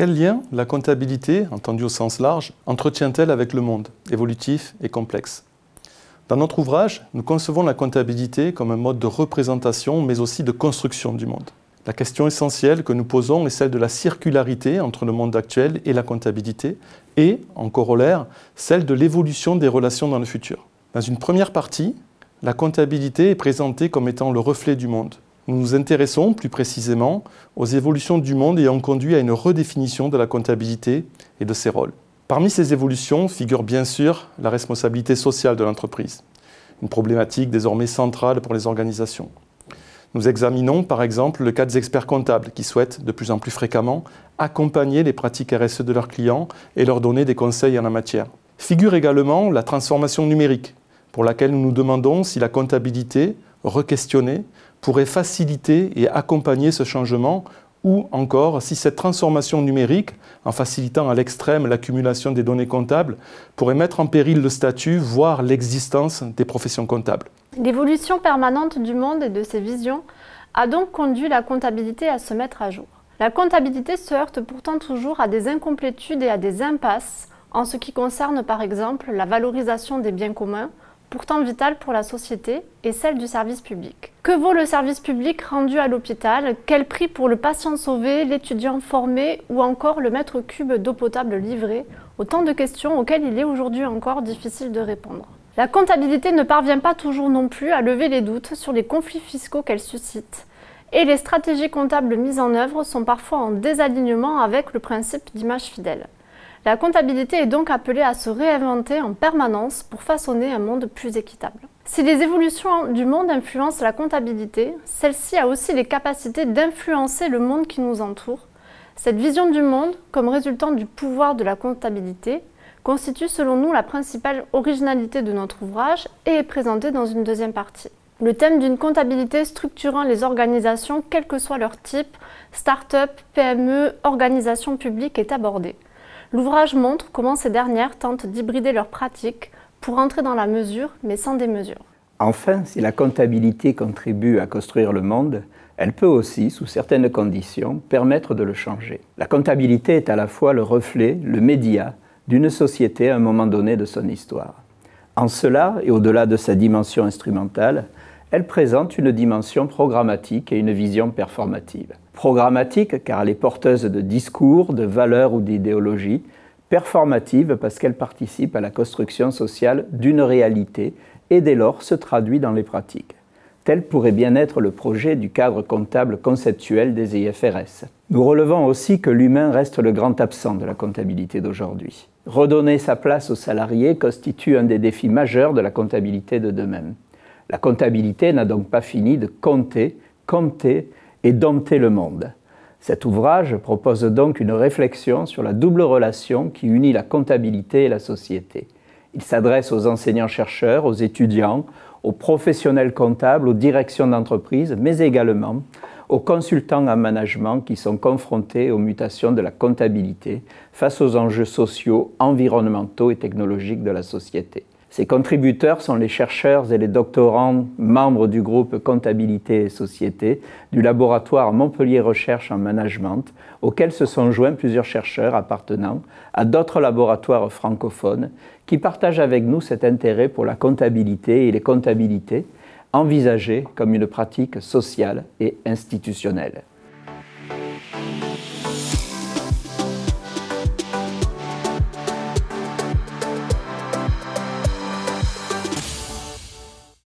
Quel lien la comptabilité, entendue au sens large, entretient-elle avec le monde, évolutif et complexe? Dans notre ouvrage, nous concevons la comptabilité comme un mode de représentation, mais aussi de construction du monde. La question essentielle que nous posons est celle de la circularité entre le monde actuel et la comptabilité, et, en corollaire, celle de l'évolution des relations dans le futur. Dans une première partie, la comptabilité est présentée comme étant le reflet du monde. Nous nous intéressons plus précisément aux évolutions du monde ayant conduit à une redéfinition de la comptabilité et de ses rôles. Parmi ces évolutions figure bien sûr la responsabilité sociale de l'entreprise, une problématique désormais centrale pour les organisations. Nous examinons par exemple le cas des experts comptables qui souhaitent de plus en plus fréquemment accompagner les pratiques RSE de leurs clients et leur donner des conseils en la matière. Figure également la transformation numérique, pour laquelle nous nous demandons si la comptabilité, requestionnée, pourrait faciliter et accompagner ce changement ou encore si cette transformation numérique, en facilitant à l'extrême l'accumulation des données comptables, pourrait mettre en péril le statut, voire l'existence des professions comptables. L'évolution permanente du monde et de ses visions a donc conduit la comptabilité à se mettre à jour. La comptabilité se heurte pourtant toujours à des incomplétudes et à des impasses en ce qui concerne par exemple la valorisation des biens communs, pourtant vitale pour la société, et celle du service public. Que vaut le service public rendu à l'hôpital? Quel prix pour le patient sauvé, l'étudiant formé ou encore le mètre cube d'eau potable livré? Autant de questions auxquelles il est aujourd'hui encore difficile de répondre. La comptabilité ne parvient pas toujours non plus à lever les doutes sur les conflits fiscaux qu'elle suscite, et les stratégies comptables mises en œuvre sont parfois en désalignement avec le principe d'image fidèle. La comptabilité est donc appelée à se réinventer en permanence pour façonner un monde plus équitable. Si les évolutions du monde influencent la comptabilité, celle-ci a aussi les capacités d'influencer le monde qui nous entoure. Cette vision du monde, comme résultant du pouvoir de la comptabilité, constitue selon nous la principale originalité de notre ouvrage et est présentée dans une deuxième partie. Le thème d'une comptabilité structurant les organisations, quel que soit leur type, start-up, PME, organisation publique, est abordé. L'ouvrage montre comment ces dernières tentent d'hybrider leurs pratiques pour entrer dans la mesure, mais sans démesure. Enfin, si la comptabilité contribue à construire le monde, elle peut aussi, sous certaines conditions, permettre de le changer. La comptabilité est à la fois le reflet, le média d'une société à un moment donné de son histoire. En cela, et au-delà de sa dimension instrumentale, elle présente une dimension programmatique et une vision performative. Programmatique car elle est porteuse de discours, de valeurs ou d'idéologies, performative parce qu'elle participe à la construction sociale d'une réalité et dès lors se traduit dans les pratiques. Tel pourrait bien être le projet du cadre comptable conceptuel des IFRS. Nous relevons aussi que l'humain reste le grand absent de la comptabilité d'aujourd'hui. Redonner sa place aux salariés constitue un des défis majeurs de la comptabilité de demain. La comptabilité n'a donc pas fini de compter, compter et dompter le monde. Cet ouvrage propose donc une réflexion sur la double relation qui unit la comptabilité et la société. Il s'adresse aux enseignants-chercheurs, aux étudiants, aux professionnels comptables, aux directions d'entreprise, mais également aux consultants en management qui sont confrontés aux mutations de la comptabilité face aux enjeux sociaux, environnementaux et technologiques de la société. Ces contributeurs sont les chercheurs et les doctorants membres du groupe Comptabilité et Société du laboratoire Montpellier Recherche en Management, auquel se sont joints plusieurs chercheurs appartenant à d'autres laboratoires francophones qui partagent avec nous cet intérêt pour la comptabilité et les comptabilités envisagées comme une pratique sociale et institutionnelle.